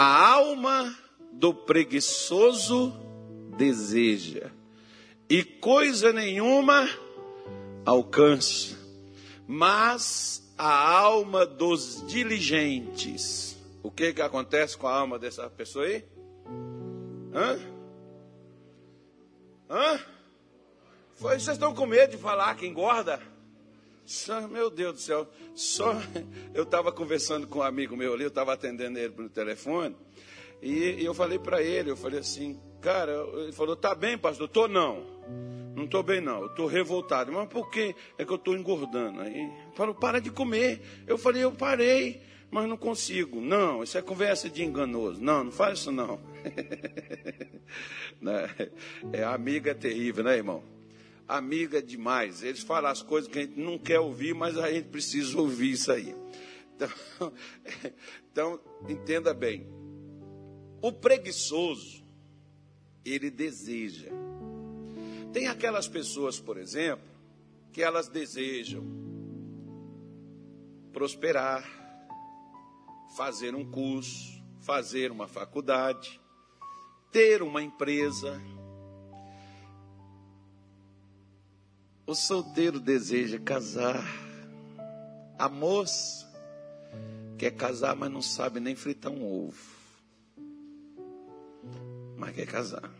A alma do preguiçoso deseja, e coisa nenhuma alcança, mas a alma dos diligentes. O que que acontece com a alma dessa pessoa aí? Hã? Hã? Vocês estão com medo de falar que engorda? Só, meu Deus do céu, só eu estava conversando com um amigo meu ali, eu estava atendendo ele pelo telefone, e, e eu falei para ele, eu falei assim, cara, ele falou, tá bem, pastor? Tô não. Não estou bem, não. Eu estou revoltado. Mas por que é que eu estou engordando? Aí falou, para de comer. Eu falei, eu parei, mas não consigo. Não, isso é conversa de enganoso. Não, não faz isso não. Né? é amiga terrível, né, irmão? Amiga demais. Eles falam as coisas que a gente não quer ouvir, mas a gente precisa ouvir isso aí. Então, então entenda bem. O preguiçoso, ele deseja tem aquelas pessoas, por exemplo, que elas desejam prosperar, fazer um curso, fazer uma faculdade, ter uma empresa. O solteiro deseja casar. A moça quer casar, mas não sabe nem fritar um ovo. Mas quer casar.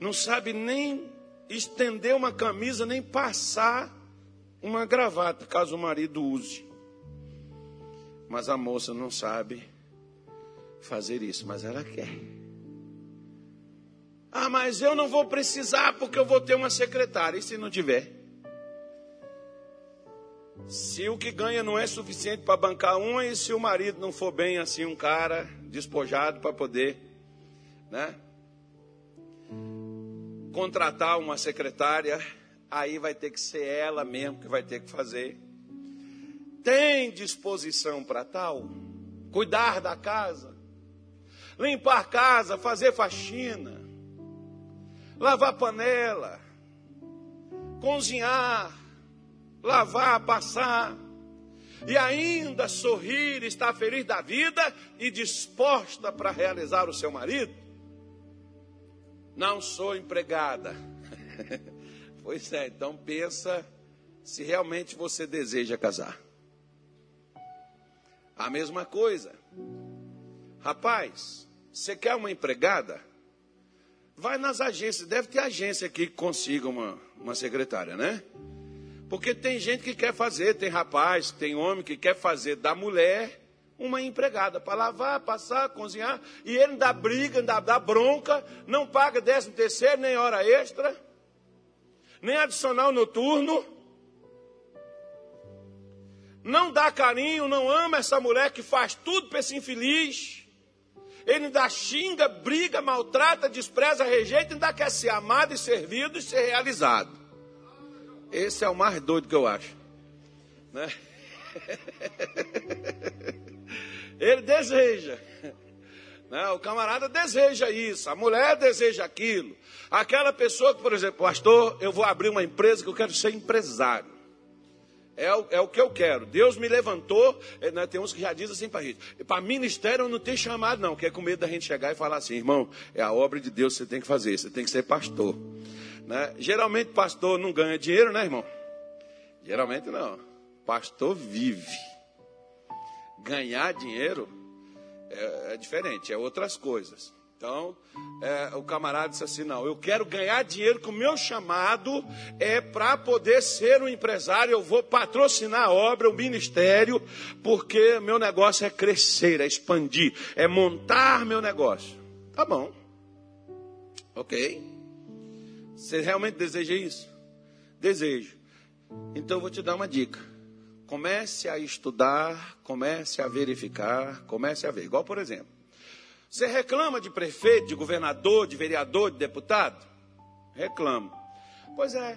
Não sabe nem estender uma camisa nem passar uma gravata, caso o marido use. Mas a moça não sabe fazer isso, mas ela quer. Ah, mas eu não vou precisar porque eu vou ter uma secretária. E se não tiver? Se o que ganha não é suficiente para bancar uma, e se o marido não for bem assim, um cara despojado para poder, né? contratar uma secretária, aí vai ter que ser ela mesmo que vai ter que fazer. Tem disposição para tal? Cuidar da casa, limpar a casa, fazer faxina, lavar panela, cozinhar, lavar, passar, e ainda sorrir, estar feliz da vida e disposta para realizar o seu marido? Não sou empregada. pois é, então pensa se realmente você deseja casar. A mesma coisa. Rapaz, você quer uma empregada? Vai nas agências, deve ter agência aqui que consiga uma, uma secretária, né? Porque tem gente que quer fazer, tem rapaz, tem homem que quer fazer da mulher uma empregada para lavar, passar, cozinhar, e ele dá briga, dá, dá bronca, não paga décimo terceiro, nem hora extra, nem adicional noturno, não dá carinho, não ama essa mulher que faz tudo para esse infeliz. Ele ainda xinga, briga, maltrata, despreza, rejeita, ainda quer ser amado e servido e ser realizado. Esse é o mais doido que eu acho. Né? Ele deseja. Né? O camarada deseja isso, a mulher deseja aquilo. Aquela pessoa que, por exemplo, pastor, eu vou abrir uma empresa que eu quero ser empresário. É o, é o que eu quero. Deus me levantou. É, né, tem uns que já dizem assim para gente: para ministério eu não tenho chamado, não, que é com medo da gente chegar e falar assim, irmão, é a obra de Deus que você tem que fazer, você tem que ser pastor. Né? Geralmente, pastor não ganha dinheiro, né, irmão? Geralmente não. Pastor vive ganhar dinheiro é, é diferente, é outras coisas. Então, é, o camarada disse assim: não, eu quero ganhar dinheiro com o meu chamado é para poder ser um empresário, eu vou patrocinar a obra, o ministério, porque meu negócio é crescer, é expandir, é montar meu negócio. Tá bom, ok. Você realmente deseja isso? Desejo. Então eu vou te dar uma dica. Comece a estudar, comece a verificar, comece a ver. Igual, por exemplo, você reclama de prefeito, de governador, de vereador, de deputado? Reclama. Pois é,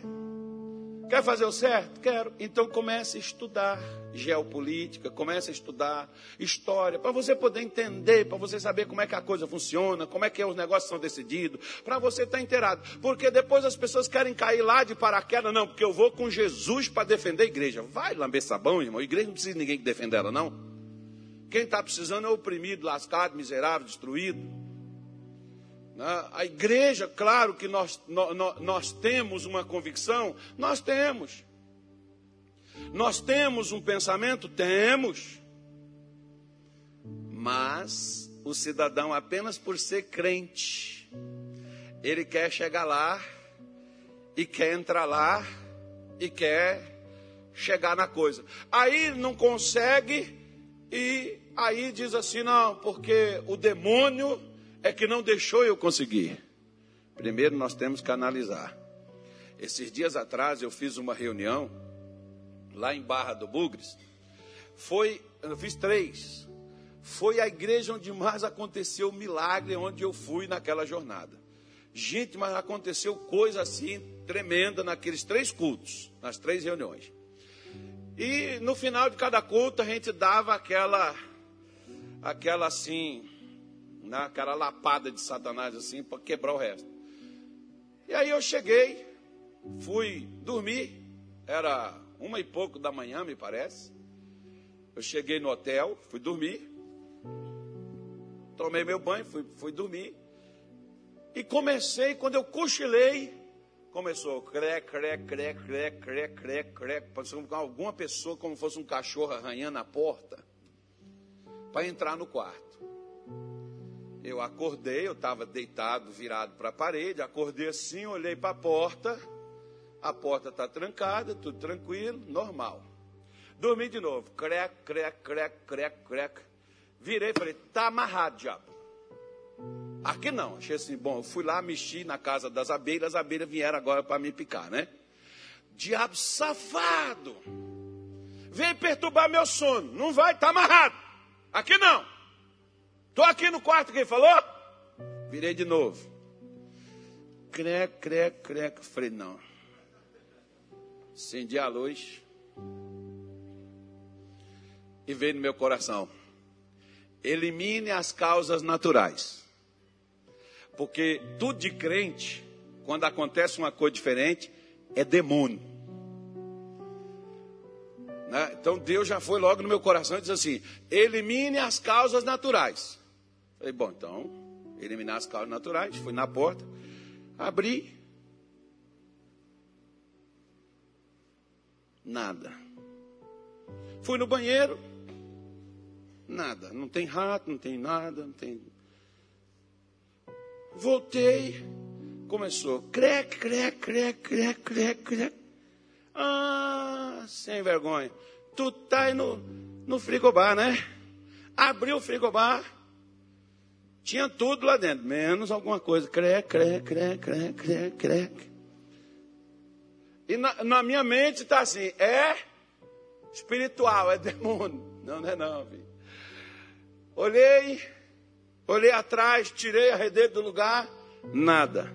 Quer fazer o certo? Quero. Então comece a estudar geopolítica, comece a estudar história, para você poder entender, para você saber como é que a coisa funciona, como é que os negócios são decididos, para você estar tá inteirado. Porque depois as pessoas querem cair lá de paraquedas, não, porque eu vou com Jesus para defender a igreja. Vai lamber sabão, irmão. A igreja não precisa de ninguém que defenda ela, não. Quem está precisando é oprimido, lascado, miserável, destruído. Né? A igreja, claro que nós, nós, nós temos uma convicção, nós temos. Nós temos um pensamento? Temos. Mas o cidadão, apenas por ser crente, ele quer chegar lá e quer entrar lá e quer chegar na coisa. Aí não consegue e aí diz assim: não, porque o demônio é que não deixou eu conseguir. Primeiro nós temos que analisar. Esses dias atrás eu fiz uma reunião lá em Barra do Bugres. Foi, eu fiz três. Foi a igreja onde mais aconteceu o milagre, onde eu fui naquela jornada. Gente, mas aconteceu coisa assim tremenda naqueles três cultos, nas três reuniões. E no final de cada culto a gente dava aquela, aquela assim, né, aquela lapada de Satanás assim, para quebrar o resto. E aí eu cheguei, fui dormir, era uma e pouco da manhã, me parece. Eu cheguei no hotel, fui dormir, tomei meu banho, fui, fui dormir. E comecei, quando eu cochilei, começou cré, cré, cré, cré, cré, cré, cré, parecendo alguma pessoa como fosse um cachorro arranhando a porta para entrar no quarto. Eu acordei, eu estava deitado, virado para a parede, acordei assim, olhei para a porta, a porta está trancada, tudo tranquilo, normal. Dormi de novo, cré, cré, cré, cré, cré. Virei e falei, tá amarrado, diabo. Aqui não, achei assim, bom, eu fui lá, mexi na casa das abelhas, as abelhas vieram agora para me picar, né? Diabo safado, vem perturbar meu sono, não vai, tá amarrado. Aqui não. Tô aqui no quarto, quem falou? Virei de novo. Cré, cré, cré. Falei, não. Acendi a luz. E veio no meu coração. Elimine as causas naturais. Porque tudo de crente, quando acontece uma coisa diferente, é demônio. Né? Então Deus já foi logo no meu coração e disse assim: elimine as causas naturais. Falei, bom, então, eliminar as causas naturais. Fui na porta, abri. Nada. Fui no banheiro. Nada. Não tem rato, não tem nada, não tem Voltei. Começou. Crec, crec, crec, crec, crec, crec. Ah, sem vergonha. Tu tá aí no, no frigobar, né? Abriu o frigobar. Tinha tudo lá dentro, menos alguma coisa. Crec, crec, crec, crec, crec, crec. E na, na minha mente está assim, é espiritual, é demônio. Não, não é não, filho. Olhei, Olhei atrás, tirei a rede do lugar, nada.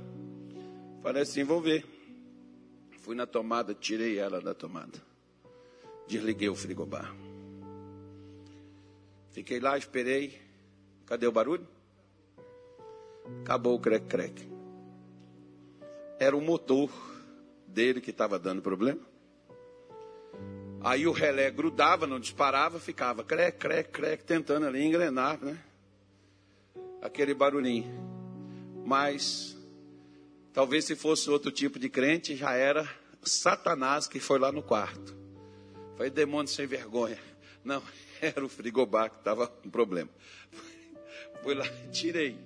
Falei assim, vou ver. Fui na tomada, tirei ela da tomada. Desliguei o frigobar. Fiquei lá, esperei. Cadê o barulho? Acabou o crec-crec. Era o motor dele que estava dando problema. Aí o relé grudava, não disparava, ficava crec, crec, crec, tentando ali engrenar, né? aquele barulhinho. Mas talvez se fosse outro tipo de crente, já era Satanás que foi lá no quarto. Foi demônio sem vergonha. Não, era o frigobar que estava com problema. Fui lá, tirei.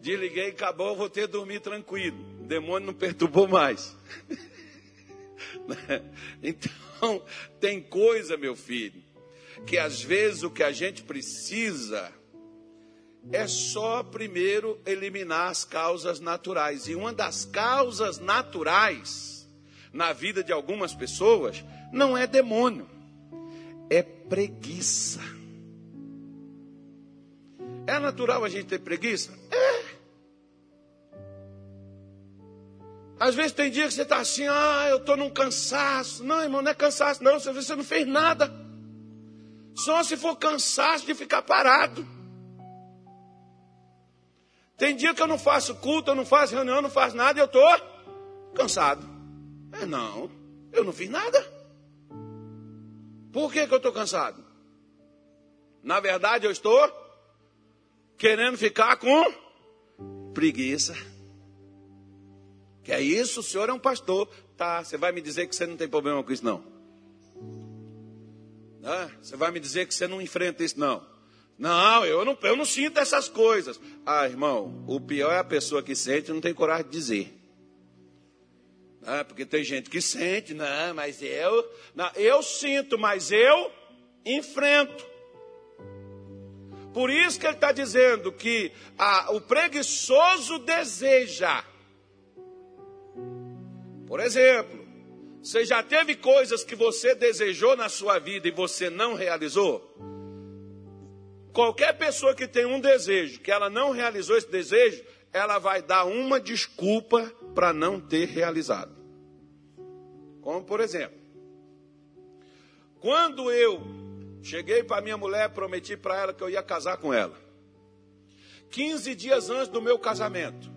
Desliguei, acabou, vou ter dormir tranquilo. O demônio não perturbou mais. então, tem coisa, meu filho, que às vezes o que a gente precisa é só primeiro eliminar as causas naturais. E uma das causas naturais na vida de algumas pessoas não é demônio, é preguiça. É natural a gente ter preguiça? É. Às vezes tem dia que você está assim, ah, eu estou num cansaço. Não, irmão, não é cansaço, não. Você não fez nada. Só se for cansaço de ficar parado. Tem dia que eu não faço culto, eu não faço reunião, eu não faço nada e eu estou cansado. É não, eu não fiz nada. Por que, que eu estou cansado? Na verdade, eu estou querendo ficar com preguiça. Que é isso? O senhor é um pastor. Tá, você vai me dizer que você não tem problema com isso, não. Ah, você vai me dizer que você não enfrenta isso, não. Não, eu não, eu não sinto essas coisas. Ah, irmão, o pior é a pessoa que sente e não tem coragem de dizer. Ah, porque tem gente que sente, não, mas eu. Não, eu sinto, mas eu enfrento. Por isso que ele está dizendo que ah, o preguiçoso deseja. Por exemplo, você já teve coisas que você desejou na sua vida e você não realizou? Qualquer pessoa que tem um desejo, que ela não realizou esse desejo, ela vai dar uma desculpa para não ter realizado. Como por exemplo, quando eu cheguei para minha mulher, prometi para ela que eu ia casar com ela. 15 dias antes do meu casamento,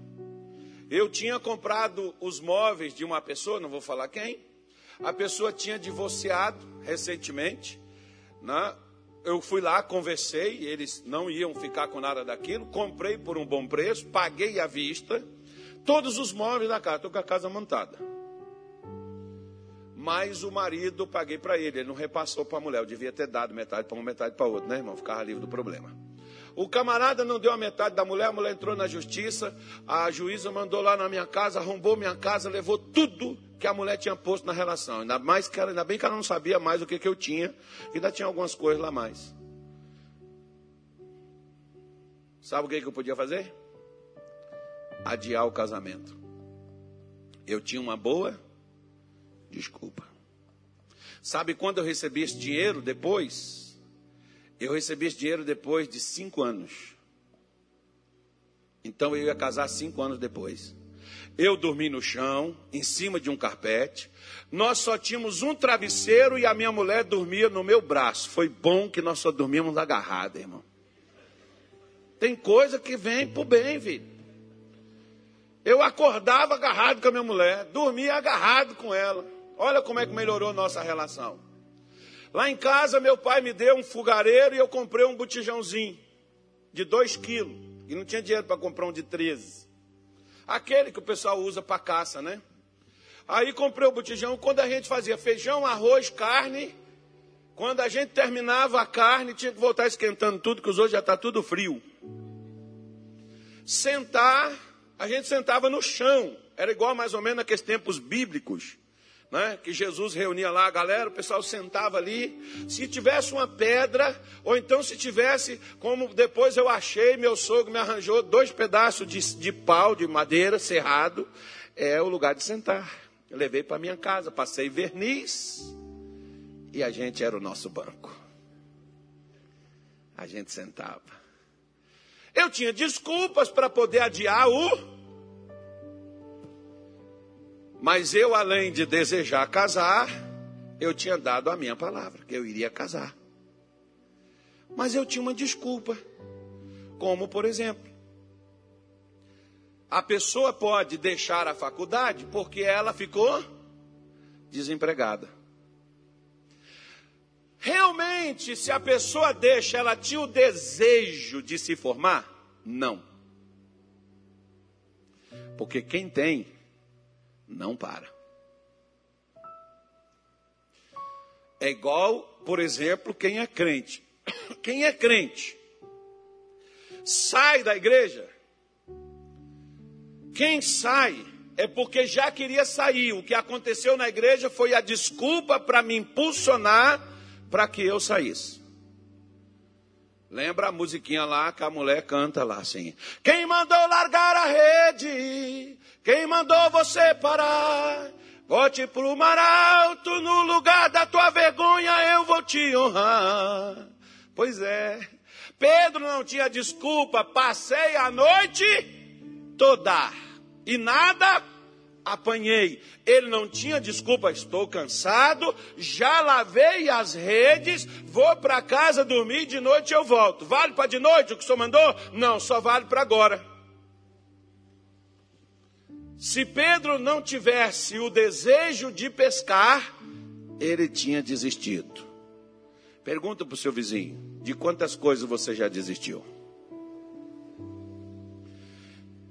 eu tinha comprado os móveis de uma pessoa, não vou falar quem. A pessoa tinha divorciado recentemente, né? eu fui lá, conversei, eles não iam ficar com nada daquilo, comprei por um bom preço, paguei à vista, todos os móveis da casa, estou com a casa montada. Mas o marido paguei para ele, ele não repassou para a mulher, eu devia ter dado metade para um, metade para outro, né, irmão? Ficava livre do problema. O camarada não deu a metade da mulher, a mulher entrou na justiça, a juíza mandou lá na minha casa, arrombou minha casa, levou tudo que a mulher tinha posto na relação. Ainda, mais que ela, ainda bem que ela não sabia mais o que, que eu tinha, ainda tinha algumas coisas lá mais. Sabe o que, que eu podia fazer? Adiar o casamento. Eu tinha uma boa desculpa. Sabe quando eu recebi esse dinheiro depois? Eu recebi esse dinheiro depois de cinco anos. Então eu ia casar cinco anos depois. Eu dormi no chão, em cima de um carpete. Nós só tínhamos um travesseiro e a minha mulher dormia no meu braço. Foi bom que nós só dormíamos agarrados, irmão. Tem coisa que vem por bem, filho. Eu acordava agarrado com a minha mulher, dormia agarrado com ela. Olha como é que melhorou nossa relação. Lá em casa, meu pai me deu um fogareiro e eu comprei um botijãozinho de 2 quilos. E não tinha dinheiro para comprar um de 13. Aquele que o pessoal usa para caça, né? Aí comprei o botijão. Quando a gente fazia feijão, arroz, carne, quando a gente terminava a carne, tinha que voltar esquentando tudo, que outros já está tudo frio. Sentar, a gente sentava no chão. Era igual mais ou menos naqueles tempos bíblicos. Né, que Jesus reunia lá a galera, o pessoal sentava ali. Se tivesse uma pedra, ou então se tivesse, como depois eu achei, meu sogro me arranjou dois pedaços de, de pau, de madeira, cerrado, é o lugar de sentar. Eu levei para minha casa, passei verniz, e a gente era o nosso banco. A gente sentava. Eu tinha desculpas para poder adiar o mas eu, além de desejar casar, eu tinha dado a minha palavra, que eu iria casar. Mas eu tinha uma desculpa. Como, por exemplo, a pessoa pode deixar a faculdade porque ela ficou desempregada. Realmente, se a pessoa deixa, ela tinha o desejo de se formar? Não. Porque quem tem não para. É igual, por exemplo, quem é crente. Quem é crente sai da igreja. Quem sai é porque já queria sair. O que aconteceu na igreja foi a desculpa para me impulsionar para que eu saísse. Lembra a musiquinha lá que a mulher canta lá assim: Quem mandou largar a rede? Quem mandou você parar? Volte pro mar alto, no lugar da tua vergonha eu vou te honrar. Pois é, Pedro não tinha desculpa, passei a noite toda e nada apanhei. Ele não tinha desculpa, estou cansado, já lavei as redes, vou para casa dormir, de noite eu volto. Vale para de noite o que o senhor mandou? Não, só vale para agora. Se Pedro não tivesse o desejo de pescar, ele tinha desistido. Pergunta para o seu vizinho: de quantas coisas você já desistiu?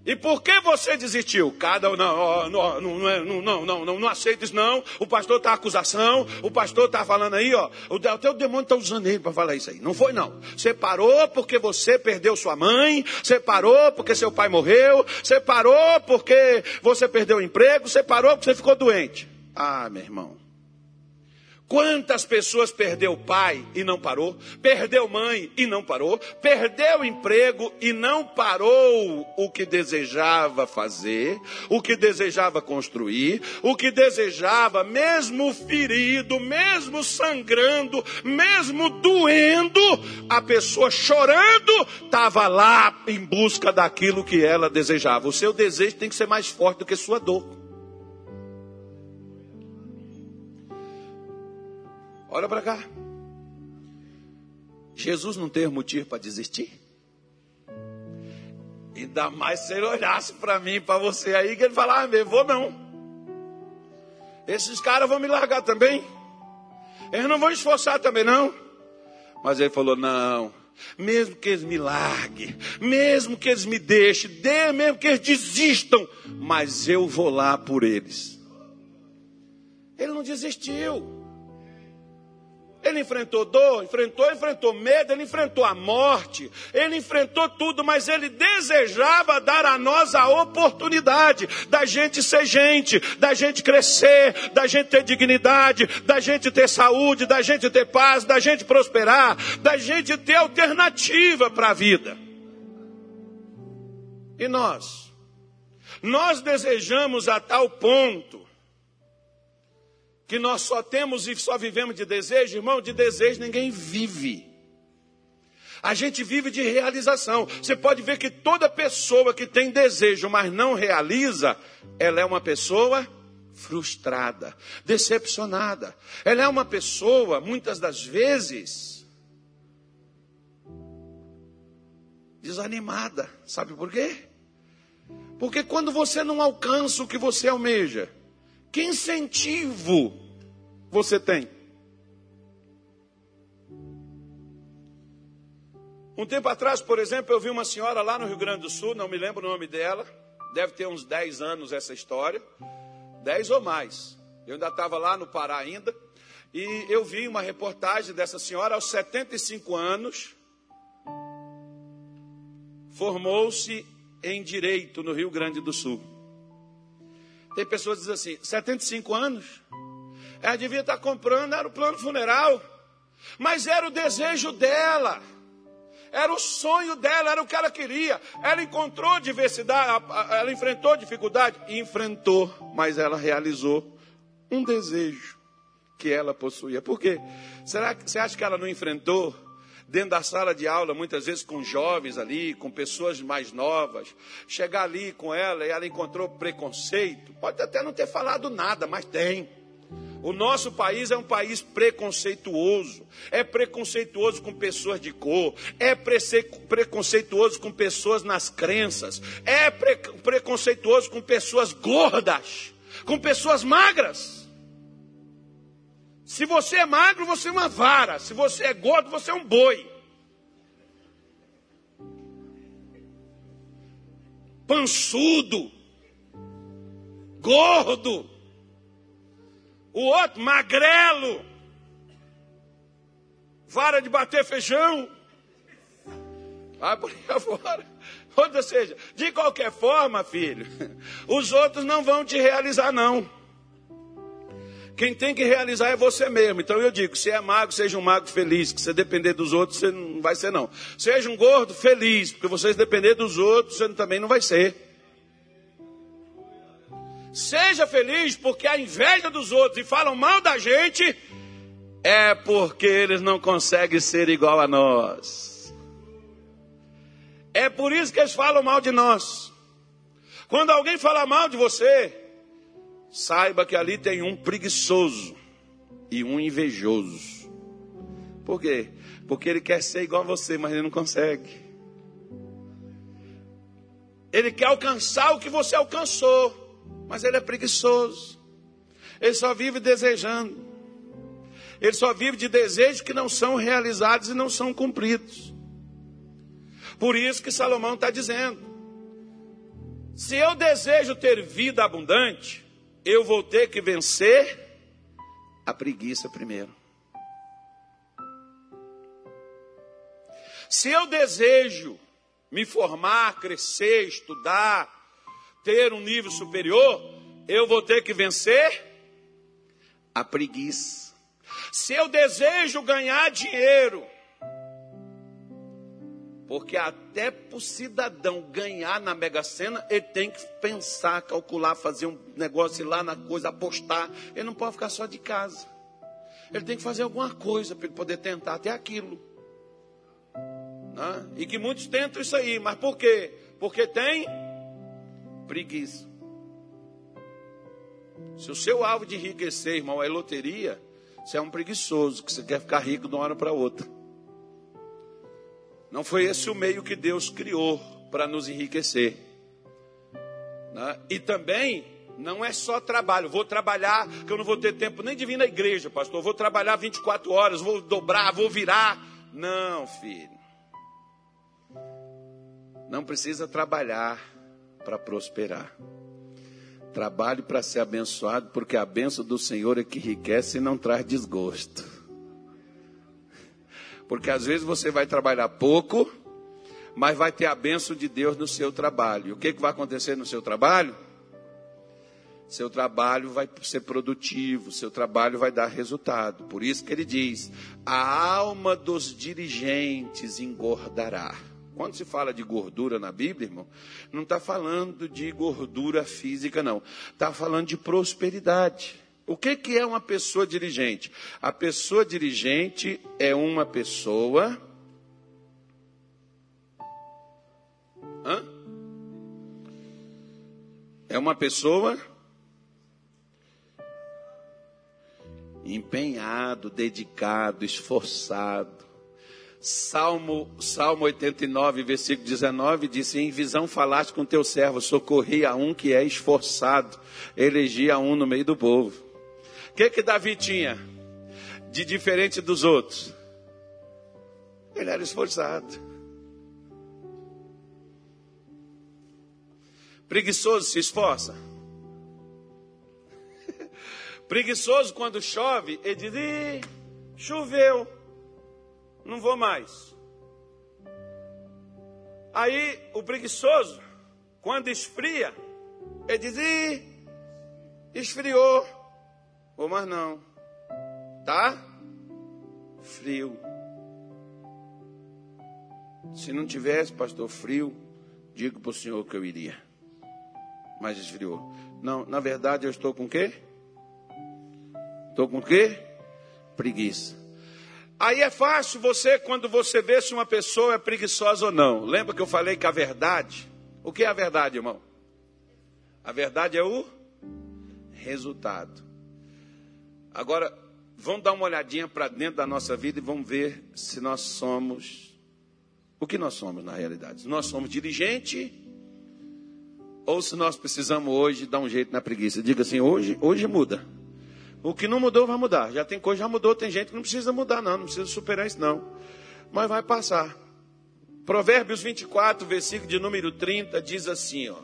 E por que você desistiu? Cada não, não, não, não, não, não, não, não aceita isso não. O pastor está acusação, o pastor está falando aí, ó. O demônio está usando ele para falar isso aí. Não foi não. Você parou porque você perdeu sua mãe, você parou porque seu pai morreu, você parou porque você perdeu o emprego, você parou porque você ficou doente. Ah, meu irmão. Quantas pessoas perdeu pai e não parou? Perdeu mãe e não parou? Perdeu emprego e não parou o que desejava fazer, o que desejava construir, o que desejava, mesmo ferido, mesmo sangrando, mesmo doendo, a pessoa chorando, estava lá em busca daquilo que ela desejava. O seu desejo tem que ser mais forte do que sua dor. Olha para cá. Jesus não teve motivo para desistir. Ainda mais se ele olhasse para mim, para você aí, que ele falava, ah, vou não. Esses caras vão me largar também. Eles não vão esforçar também, não. Mas ele falou: não, mesmo que eles me larguem, mesmo que eles me deixem, mesmo que eles desistam, mas eu vou lá por eles. Ele não desistiu. Ele enfrentou dor, enfrentou, enfrentou medo, ele enfrentou a morte, ele enfrentou tudo, mas ele desejava dar a nós a oportunidade da gente ser gente, da gente crescer, da gente ter dignidade, da gente ter saúde, da gente ter paz, da gente prosperar, da gente ter alternativa para a vida. E nós? Nós desejamos a tal ponto que nós só temos e só vivemos de desejo, irmão, de desejo ninguém vive. A gente vive de realização. Você pode ver que toda pessoa que tem desejo, mas não realiza, ela é uma pessoa frustrada, decepcionada. Ela é uma pessoa, muitas das vezes, desanimada. Sabe por quê? Porque quando você não alcança o que você almeja, que incentivo você tem? Um tempo atrás, por exemplo, eu vi uma senhora lá no Rio Grande do Sul, não me lembro o nome dela, deve ter uns 10 anos essa história, 10 ou mais. Eu ainda estava lá no Pará ainda, e eu vi uma reportagem dessa senhora aos 75 anos, formou-se em direito no Rio Grande do Sul. Tem pessoas que dizem assim: 75 anos? Ela devia estar comprando, era o plano funeral. Mas era o desejo dela. Era o sonho dela, era o que ela queria. Ela encontrou diversidade, ela enfrentou dificuldade, enfrentou, mas ela realizou um desejo que ela possuía. Por quê? Será que você acha que ela não enfrentou dentro da sala de aula, muitas vezes com jovens ali, com pessoas mais novas, chegar ali com ela e ela encontrou preconceito. Pode até não ter falado nada, mas tem. O nosso país é um país preconceituoso. É preconceituoso com pessoas de cor. É preconceituoso com pessoas nas crenças. É pre preconceituoso com pessoas gordas. Com pessoas magras. Se você é magro, você é uma vara. Se você é gordo, você é um boi. Pançudo. Gordo. O outro, magrelo. Vara de bater feijão. Vai por aí fora. Ou seja, de qualquer forma, filho, os outros não vão te realizar, não. Quem tem que realizar é você mesmo. Então eu digo: se é mago, seja um mago feliz. Que você depender dos outros, você não vai ser, não. Seja um gordo feliz, porque vocês depender dos outros, você também não vai ser. Seja feliz, porque a inveja dos outros e falam mal da gente, é porque eles não conseguem ser igual a nós. É por isso que eles falam mal de nós. Quando alguém fala mal de você, saiba que ali tem um preguiçoso e um invejoso. Por quê? Porque ele quer ser igual a você, mas ele não consegue. Ele quer alcançar o que você alcançou, mas ele é preguiçoso. Ele só vive desejando. Ele só vive de desejos que não são realizados e não são cumpridos. Por isso que Salomão está dizendo: se eu desejo ter vida abundante, eu vou ter que vencer a preguiça primeiro. Se eu desejo me formar, crescer, estudar, ter um nível superior, eu vou ter que vencer a preguiça. Se eu desejo ganhar dinheiro, porque até para o cidadão ganhar na Mega Sena, ele tem que pensar, calcular, fazer um negócio lá na coisa, apostar. Ele não pode ficar só de casa. Ele tem que fazer alguma coisa para ele poder tentar até aquilo. Né? E que muitos tentam isso aí, mas por quê? Porque tem preguiça. Se o seu alvo de enriquecer, irmão, é loteria, você é um preguiçoso, que você quer ficar rico de uma hora para outra. Não foi esse o meio que Deus criou para nos enriquecer. Né? E também não é só trabalho. Vou trabalhar, que eu não vou ter tempo nem de vir na igreja, pastor. Vou trabalhar 24 horas, vou dobrar, vou virar. Não, filho. Não precisa trabalhar para prosperar. Trabalhe para ser abençoado, porque a benção do Senhor é que enriquece e não traz desgosto. Porque às vezes você vai trabalhar pouco, mas vai ter a benção de Deus no seu trabalho. E o que, que vai acontecer no seu trabalho? Seu trabalho vai ser produtivo, seu trabalho vai dar resultado. Por isso que ele diz: a alma dos dirigentes engordará. Quando se fala de gordura na Bíblia, irmão, não está falando de gordura física, não. Está falando de prosperidade. O que, que é uma pessoa dirigente? A pessoa dirigente é uma pessoa. Hã? É uma pessoa empenhado, dedicado, esforçado. Salmo, Salmo 89, versículo 19, disse: Em visão falaste com teu servo, socorri a um que é esforçado, elegi a um no meio do povo. Que que Davi tinha de diferente dos outros? Ele era esforçado. Preguiçoso se esforça. Preguiçoso quando chove, ele diz: Ih, choveu, não vou mais. Aí o preguiçoso, quando esfria, ele diz: Ih, esfriou. Ou não. Tá frio. Se não tivesse, pastor, frio, digo para o senhor que eu iria. Mas esfriou. Não, na verdade eu estou com quê? Estou com quê? Preguiça. Aí é fácil você, quando você vê se uma pessoa é preguiçosa ou não. Lembra que eu falei que a verdade. O que é a verdade, irmão? A verdade é o resultado. Agora, vamos dar uma olhadinha para dentro da nossa vida e vamos ver se nós somos. O que nós somos na realidade? Nós somos dirigente ou se nós precisamos hoje dar um jeito na preguiça. Diga assim: hoje, hoje muda. O que não mudou vai mudar. Já tem coisa, já mudou. Tem gente que não precisa mudar, não. Não precisa superar isso, não. Mas vai passar. Provérbios 24, versículo de número 30, diz assim: ó.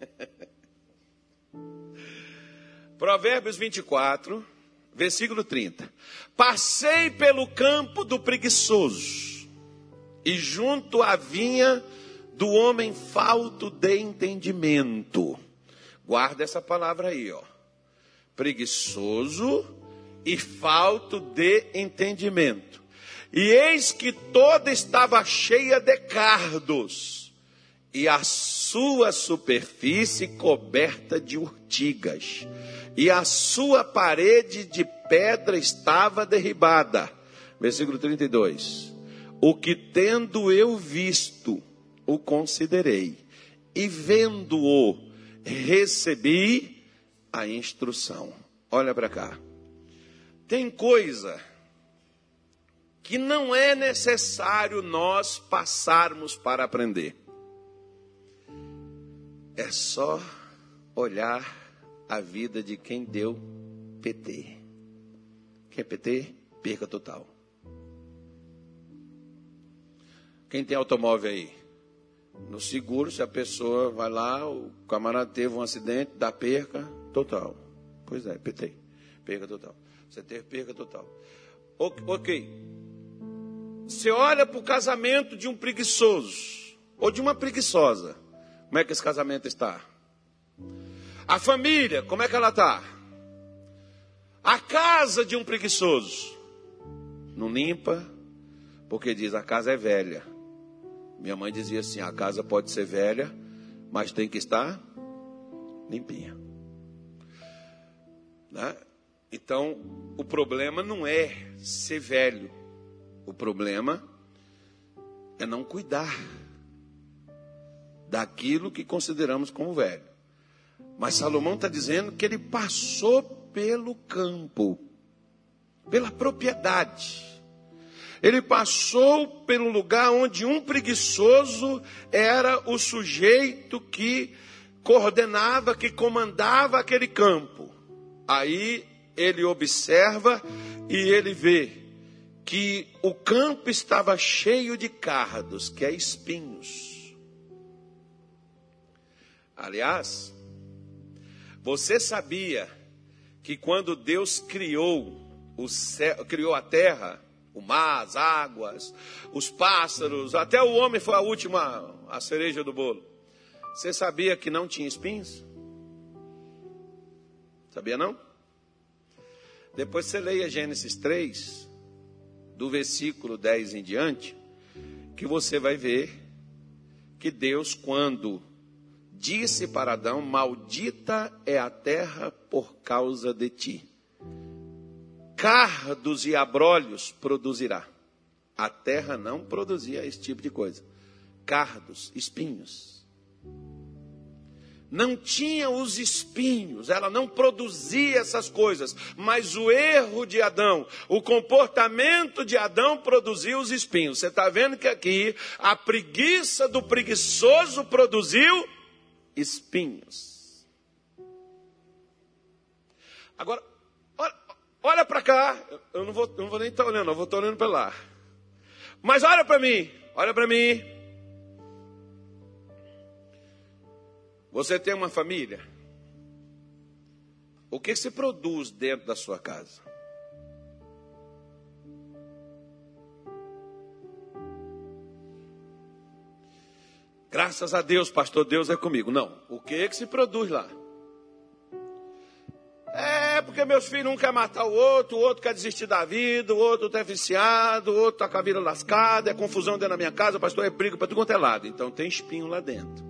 Provérbios 24, versículo 30. Passei pelo campo do preguiçoso, e junto à vinha do homem falto de entendimento. Guarda essa palavra aí, ó. Preguiçoso e falto de entendimento. E eis que toda estava cheia de cardos, e a sua superfície coberta de urtigas e a sua parede de pedra estava derribada. Versículo 32. O que tendo eu visto, o considerei, e vendo-o, recebi a instrução. Olha para cá. Tem coisa que não é necessário nós passarmos para aprender. É só olhar a vida de quem deu PT. que é PT? Perca total. Quem tem automóvel aí? No seguro, se a pessoa vai lá, o camarada teve um acidente, dá perca total. Pois é, PT. Perca total. Você teve perca total. Ok. Você olha para o casamento de um preguiçoso ou de uma preguiçosa. Como é que esse casamento está? A família, como é que ela está? A casa de um preguiçoso. Não limpa, porque diz a casa é velha. Minha mãe dizia assim: a casa pode ser velha, mas tem que estar limpinha. Né? Então, o problema não é ser velho, o problema é não cuidar daquilo que consideramos como velho. Mas Salomão está dizendo que ele passou pelo campo, pela propriedade. Ele passou pelo lugar onde um preguiçoso era o sujeito que coordenava, que comandava aquele campo. Aí ele observa e ele vê que o campo estava cheio de cardos, que é espinhos. Aliás, você sabia que quando Deus criou o céu, criou a terra, o mar, as águas, os pássaros, até o homem foi a última, a cereja do bolo. Você sabia que não tinha espinhos? Sabia não? Depois você leia Gênesis 3, do versículo 10 em diante, que você vai ver que Deus, quando disse para Adão: Maldita é a terra por causa de ti cardos e abrolhos produzirá. A terra não produzia esse tipo de coisa. Cardos, espinhos. Não tinha os espinhos, ela não produzia essas coisas, mas o erro de Adão, o comportamento de Adão produziu os espinhos. Você está vendo que aqui a preguiça do preguiçoso produziu espinhos. Agora, Olha para cá. Eu não vou, não vou nem estar tá olhando, eu vou estar tá olhando para lá. Mas olha para mim. Olha para mim. Você tem uma família? O que se produz dentro da sua casa? Graças a Deus, pastor, Deus é comigo. Não. O que é que se produz lá? É porque meus filhos um quer matar o outro, o outro quer desistir da vida, o outro está viciado, o outro está com a vida lascada, é confusão dentro da minha casa, o pastor é briga para tudo quanto é lado. Então tem espinho lá dentro.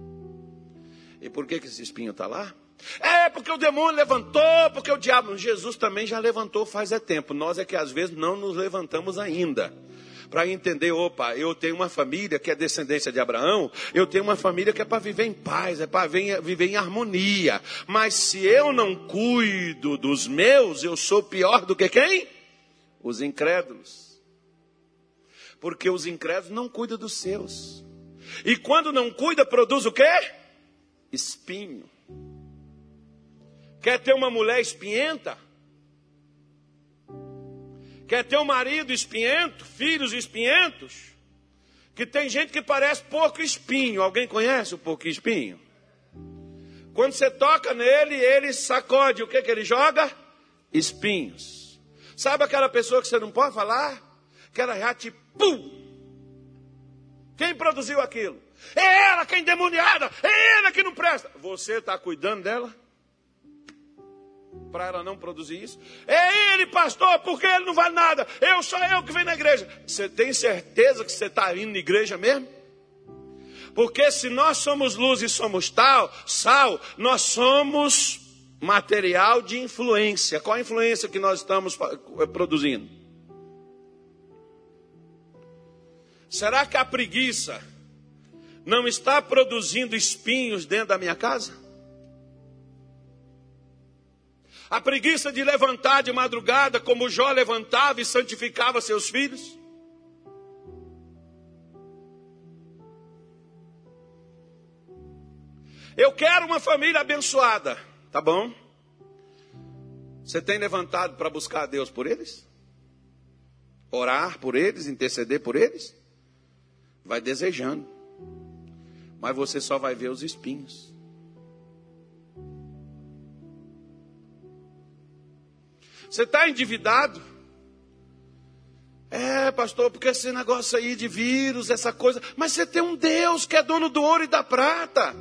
E por que, que esse espinho está lá? É porque o demônio levantou, porque o diabo. Jesus também já levantou faz é tempo. Nós é que às vezes não nos levantamos ainda para entender, opa, eu tenho uma família que é descendência de Abraão, eu tenho uma família que é para viver em paz, é para viver em harmonia. Mas se eu não cuido dos meus, eu sou pior do que quem? Os incrédulos. Porque os incrédulos não cuidam dos seus. E quando não cuida, produz o quê? Espinho. Quer ter uma mulher espinhenta? Quer ter um marido espinhento, filhos espinhentos? Que tem gente que parece porco espinho. Alguém conhece o porco espinho? Quando você toca nele, ele sacode. O que, que ele joga? Espinhos. Sabe aquela pessoa que você não pode falar? Aquela já te pum. Quem produziu aquilo? É ela que é endemoniada, é ela que não presta. Você está cuidando dela? Para ela não produzir isso? É ele, pastor, porque ele não vale nada. Eu sou eu que venho na igreja. Você tem certeza que você está indo na igreja mesmo? Porque se nós somos luz e somos tal, sal, nós somos material de influência. Qual a influência que nós estamos eh, produzindo? Será que a preguiça não está produzindo espinhos dentro da minha casa? A preguiça de levantar de madrugada, como Jó levantava e santificava seus filhos. Eu quero uma família abençoada, tá bom? Você tem levantado para buscar a Deus por eles? orar por eles, interceder por eles? Vai desejando. Mas você só vai ver os espinhos. Você está endividado? É, pastor, porque esse negócio aí de vírus, essa coisa. Mas você tem um Deus que é dono do ouro e da prata.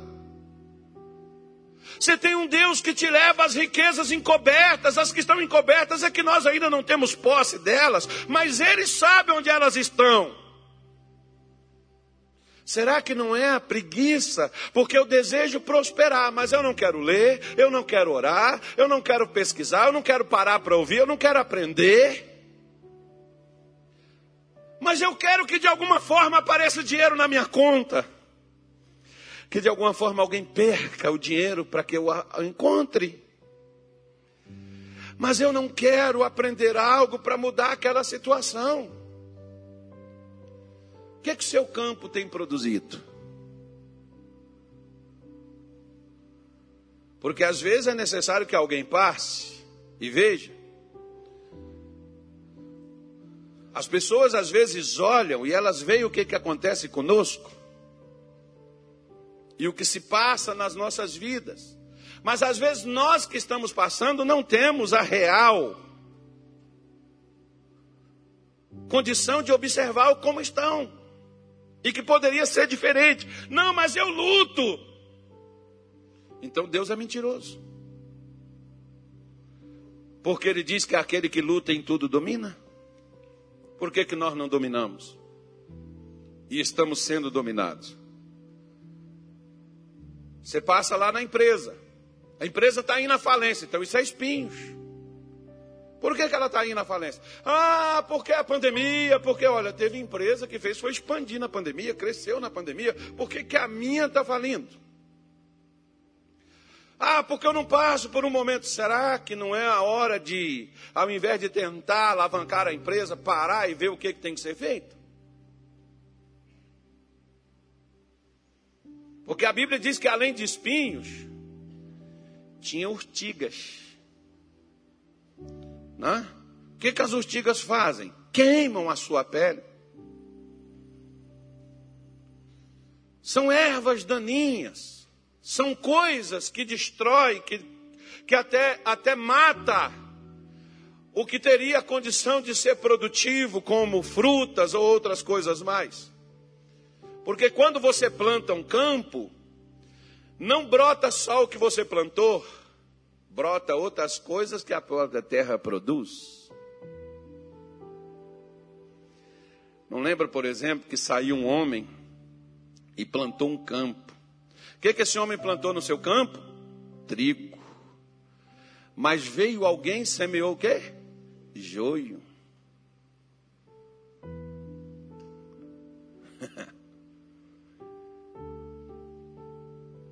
Você tem um Deus que te leva às riquezas encobertas. As que estão encobertas é que nós ainda não temos posse delas, mas Ele sabe onde elas estão. Será que não é a preguiça? Porque eu desejo prosperar, mas eu não quero ler, eu não quero orar, eu não quero pesquisar, eu não quero parar para ouvir, eu não quero aprender. Mas eu quero que de alguma forma apareça dinheiro na minha conta que de alguma forma alguém perca o dinheiro para que eu encontre. Mas eu não quero aprender algo para mudar aquela situação. Que, é que seu campo tem produzido? Porque às vezes é necessário que alguém passe e veja. As pessoas às vezes olham e elas veem o que, que acontece conosco e o que se passa nas nossas vidas. Mas às vezes nós que estamos passando não temos a real condição de observar como estão. E que poderia ser diferente. Não, mas eu luto. Então Deus é mentiroso. Porque ele diz que aquele que luta em tudo domina. Por que, que nós não dominamos? E estamos sendo dominados. Você passa lá na empresa. A empresa está indo à falência, então isso é espinhos. Por que, que ela está indo à falência? Ah, porque a pandemia, porque, olha, teve empresa que fez foi expandir na pandemia, cresceu na pandemia, por que, que a minha está falindo? Ah, porque eu não passo por um momento. Será que não é a hora de, ao invés de tentar alavancar a empresa, parar e ver o que, que tem que ser feito? Porque a Bíblia diz que além de espinhos, tinha urtigas. Né? O que, que as urtigas fazem? Queimam a sua pele. São ervas daninhas. São coisas que destrói, que, que até, até mata o que teria a condição de ser produtivo, como frutas ou outras coisas mais. Porque quando você planta um campo, não brota só o que você plantou, brota outras coisas que a própria terra produz. Não lembra, por exemplo, que saiu um homem e plantou um campo. O que, que esse homem plantou no seu campo? Trigo. Mas veio alguém e semeou o quê? Joio.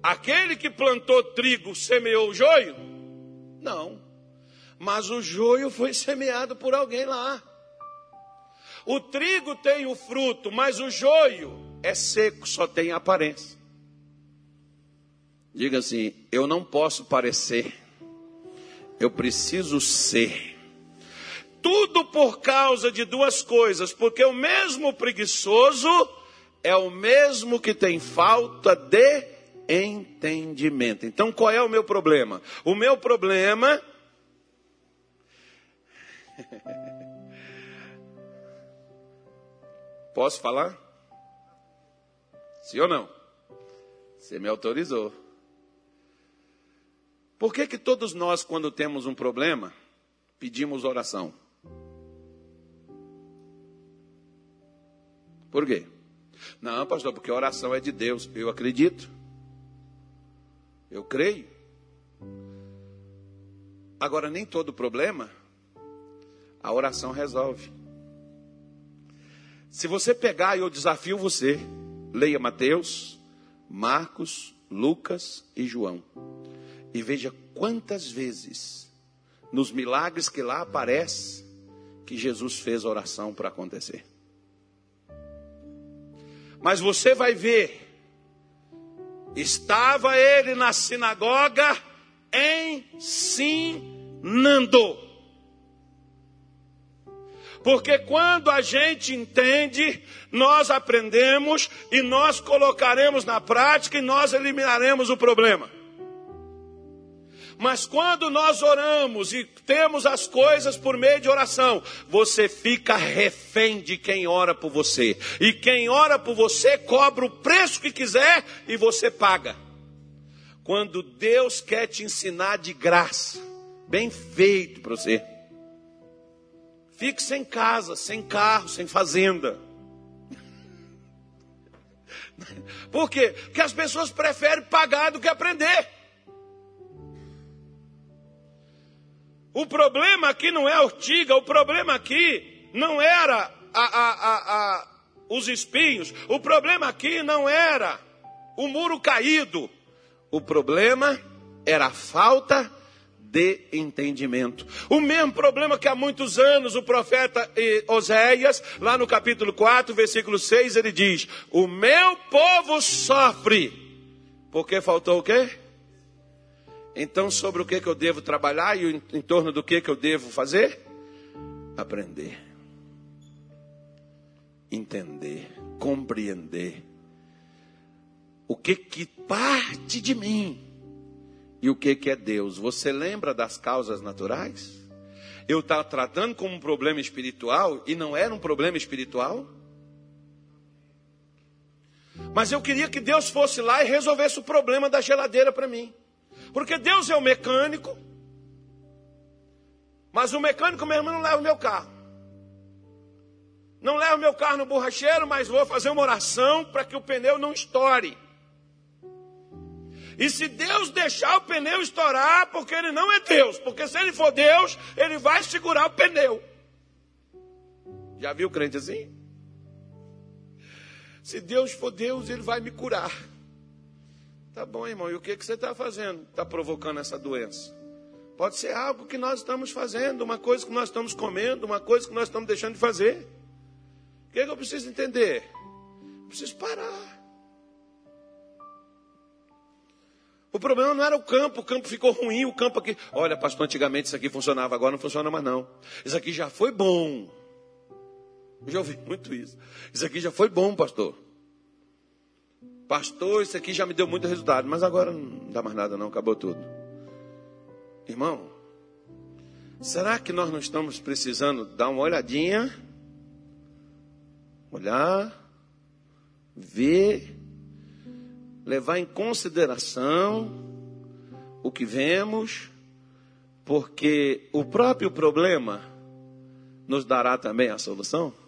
Aquele que plantou trigo semeou joio? Não. Mas o joio foi semeado por alguém lá. O trigo tem o fruto, mas o joio é seco, só tem aparência. Diga assim: eu não posso parecer, eu preciso ser. Tudo por causa de duas coisas, porque o mesmo preguiçoso é o mesmo que tem falta de entendimento. Então qual é o meu problema? O meu problema. Posso falar? Sim ou não? Você me autorizou. Por que, que todos nós, quando temos um problema, pedimos oração? Por quê? Não, pastor, porque a oração é de Deus. Eu acredito. Eu creio. Agora, nem todo problema a oração resolve. Se você pegar, eu desafio você, leia Mateus, Marcos, Lucas e João. E veja quantas vezes, nos milagres que lá aparece, que Jesus fez oração para acontecer. Mas você vai ver Estava ele na sinagoga ensinando. Porque quando a gente entende, nós aprendemos e nós colocaremos na prática e nós eliminaremos o problema. Mas quando nós oramos e temos as coisas por meio de oração, você fica refém de quem ora por você. E quem ora por você cobra o preço que quiser e você paga. Quando Deus quer te ensinar de graça, bem feito para você. Fique sem casa, sem carro, sem fazenda. Por quê? Porque as pessoas preferem pagar do que aprender. O problema aqui não é a ortiga, o problema aqui não era a, a, a, os espinhos, o problema aqui não era o muro caído, o problema era a falta de entendimento. O mesmo problema que há muitos anos o profeta Oséias, lá no capítulo 4, versículo 6, ele diz: O meu povo sofre, porque faltou o quê? Então, sobre o que, que eu devo trabalhar e em, torno do que, que eu devo fazer? Aprender, entender, compreender o que, que parte de mim e o que, que é Deus. Você lembra das causas naturais? Eu estava tratando como um problema espiritual e não era um problema espiritual? Mas eu queria que Deus fosse lá e resolvesse o problema da geladeira para mim. Porque Deus é o mecânico, mas o mecânico mesmo não leva o meu carro. Não leva o meu carro no borracheiro, mas vou fazer uma oração para que o pneu não estoure. E se Deus deixar o pneu estourar, porque ele não é Deus, porque se ele for Deus, ele vai segurar o pneu. Já viu o crente assim? Se Deus for Deus, ele vai me curar. Tá bom, irmão, e o que, que você está fazendo? Está provocando essa doença? Pode ser algo que nós estamos fazendo, uma coisa que nós estamos comendo, uma coisa que nós estamos deixando de fazer. O que, que eu preciso entender? Eu preciso parar. O problema não era o campo, o campo ficou ruim, o campo aqui. Olha, pastor, antigamente isso aqui funcionava, agora não funciona mais não. Isso aqui já foi bom. Eu já ouvi muito isso. Isso aqui já foi bom, pastor. Pastor, isso aqui já me deu muito resultado, mas agora não dá mais nada, não, acabou tudo. Irmão, será que nós não estamos precisando dar uma olhadinha? Olhar, ver, levar em consideração o que vemos, porque o próprio problema nos dará também a solução?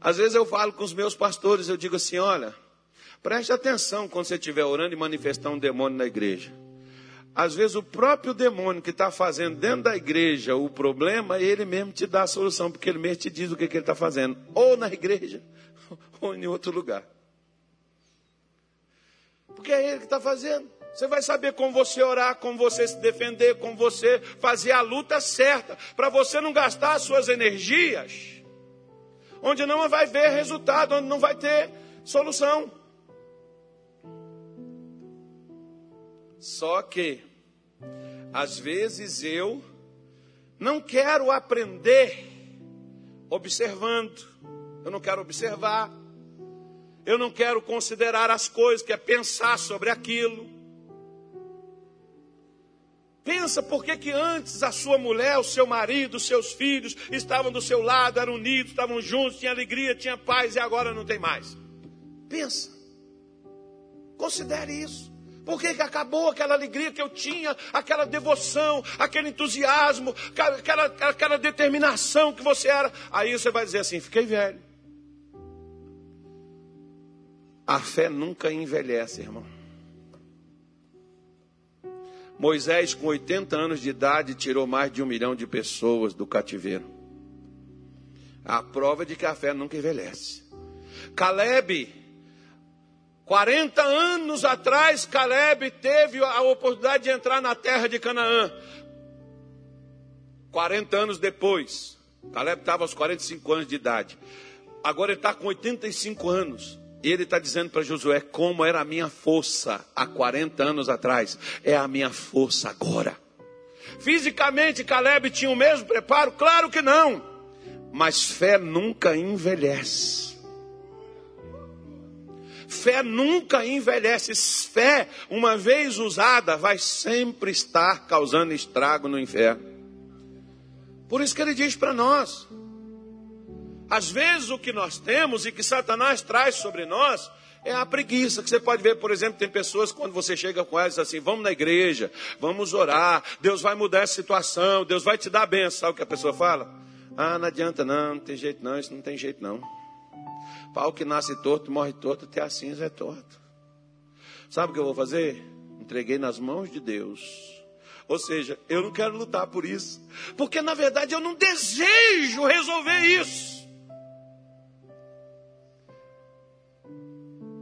Às vezes eu falo com os meus pastores, eu digo assim: olha, preste atenção quando você estiver orando e manifestar um demônio na igreja. Às vezes o próprio demônio que está fazendo dentro da igreja o problema, ele mesmo te dá a solução, porque ele mesmo te diz o que, que ele está fazendo, ou na igreja, ou em outro lugar. Porque é ele que está fazendo. Você vai saber como você orar, como você se defender, como você fazer a luta certa, para você não gastar as suas energias onde não vai ver resultado, onde não vai ter solução. Só que, às vezes eu não quero aprender observando, eu não quero observar, eu não quero considerar as coisas, que é pensar sobre aquilo. Pensa por que, que antes a sua mulher, o seu marido, os seus filhos estavam do seu lado, eram unidos, estavam juntos, tinha alegria, tinha paz e agora não tem mais. Pensa. Considere isso. Por que, que acabou aquela alegria que eu tinha, aquela devoção, aquele entusiasmo, aquela, aquela determinação que você era? Aí você vai dizer assim: fiquei velho. A fé nunca envelhece, irmão. Moisés, com 80 anos de idade, tirou mais de um milhão de pessoas do cativeiro. A prova de que a fé nunca envelhece. Caleb, 40 anos atrás, Caleb teve a oportunidade de entrar na terra de Canaã. 40 anos depois, Caleb estava aos 45 anos de idade. Agora ele está com 85 anos. E ele está dizendo para Josué: como era a minha força há 40 anos atrás, é a minha força agora. Fisicamente, Caleb tinha o mesmo preparo? Claro que não. Mas fé nunca envelhece. Fé nunca envelhece. Fé, uma vez usada, vai sempre estar causando estrago no inferno. Por isso que ele diz para nós: às vezes o que nós temos e que Satanás traz sobre nós é a preguiça. Que você pode ver, por exemplo, tem pessoas quando você chega com elas assim: vamos na igreja, vamos orar, Deus vai mudar essa situação, Deus vai te dar a benção. Sabe o que a pessoa fala? Ah, não adianta não, não tem jeito não, isso não tem jeito não. Pau que nasce torto, morre torto, até a cinza é torto. Sabe o que eu vou fazer? Entreguei nas mãos de Deus. Ou seja, eu não quero lutar por isso, porque na verdade eu não desejo resolver isso.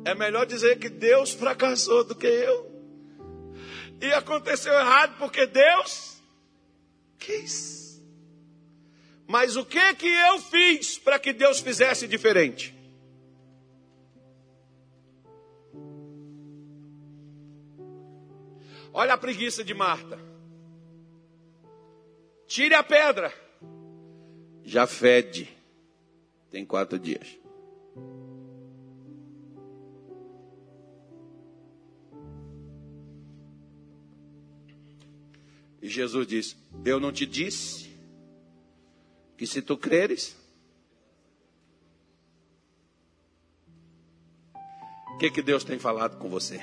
É melhor dizer que Deus fracassou do que eu. E aconteceu errado porque Deus quis. Mas o que que eu fiz para que Deus fizesse diferente? Olha a preguiça de Marta. Tire a pedra. Já fede. Tem quatro dias. E Jesus diz: Eu não te disse que se tu creres. O que, que Deus tem falado com você?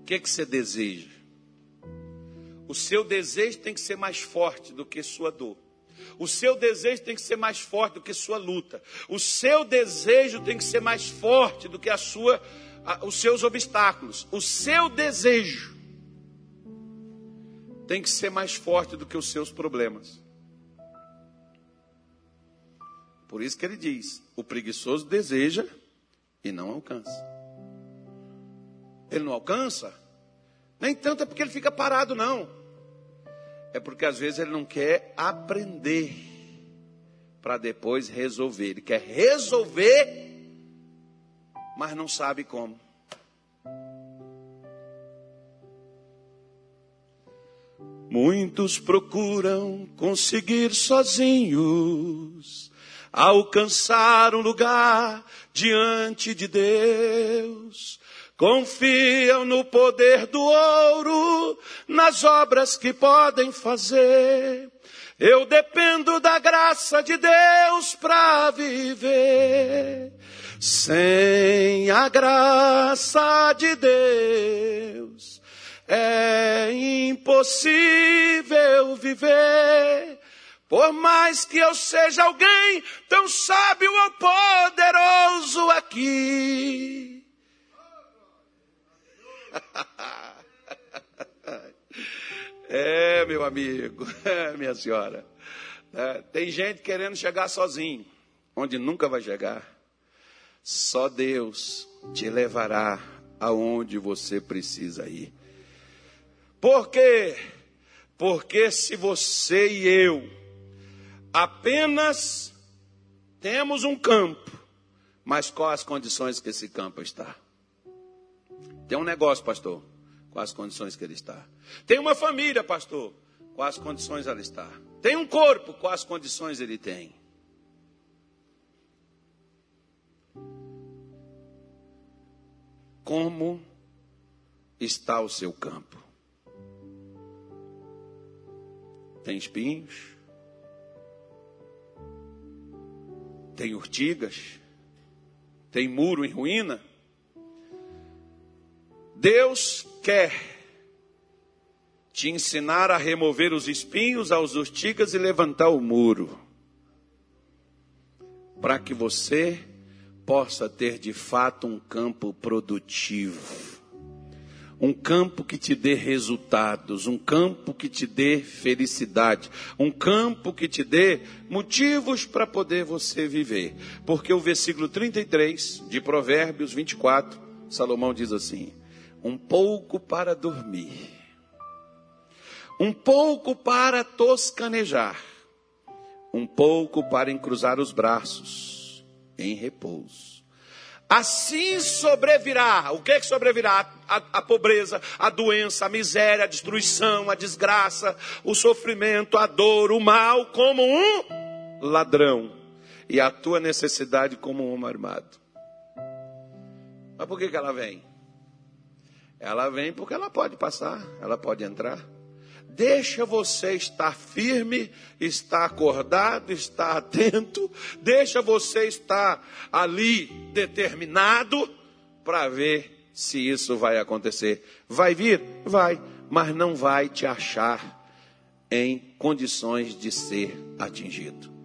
O que, que você deseja? O seu desejo tem que ser mais forte do que sua dor. O seu desejo tem que ser mais forte do que sua luta. O seu desejo tem que ser mais forte do que a sua os seus obstáculos, o seu desejo tem que ser mais forte do que os seus problemas. Por isso que ele diz: o preguiçoso deseja e não alcança. Ele não alcança, nem tanto é porque ele fica parado, não. É porque às vezes ele não quer aprender para depois resolver. Ele quer resolver mas não sabe como. Muitos procuram conseguir sozinhos alcançar um lugar diante de Deus. Confiam no poder do ouro, nas obras que podem fazer. Eu dependo da graça de Deus para viver. Sem a graça de Deus é impossível viver. Por mais que eu seja alguém tão sábio ou poderoso aqui. É, meu amigo, é, minha senhora. É, tem gente querendo chegar sozinho, onde nunca vai chegar. Só Deus te levará aonde você precisa ir. Por quê? Porque se você e eu apenas temos um campo, mas quais as condições que esse campo está? Tem um negócio, pastor, quais as condições que ele está? Tem uma família, pastor, quais as condições ela está? Tem um corpo, quais as condições ele tem? Como está o seu campo. Tem espinhos? Tem urtigas? Tem muro em ruína? Deus quer te ensinar a remover os espinhos, as urtigas e levantar o muro, para que você possa ter de fato um campo produtivo. Um campo que te dê resultados, um campo que te dê felicidade, um campo que te dê motivos para poder você viver. Porque o versículo 33 de Provérbios 24, Salomão diz assim: um pouco para dormir, um pouco para toscanejar, um pouco para encruzar os braços em repouso. Assim sobrevirá. O que, é que sobrevirá? A, a, pobreza, a doença, a miséria, a destruição, a desgraça, o sofrimento, a dor, o mal, como um ladrão. E a tua necessidade como um armado. Mas por que, que ela vem? Ela vem porque ela pode passar, ela pode entrar. Deixa você estar firme, estar acordado, estar atento, deixa você estar ali determinado para ver se isso vai acontecer. Vai vir? Vai, mas não vai te achar em condições de ser atingido.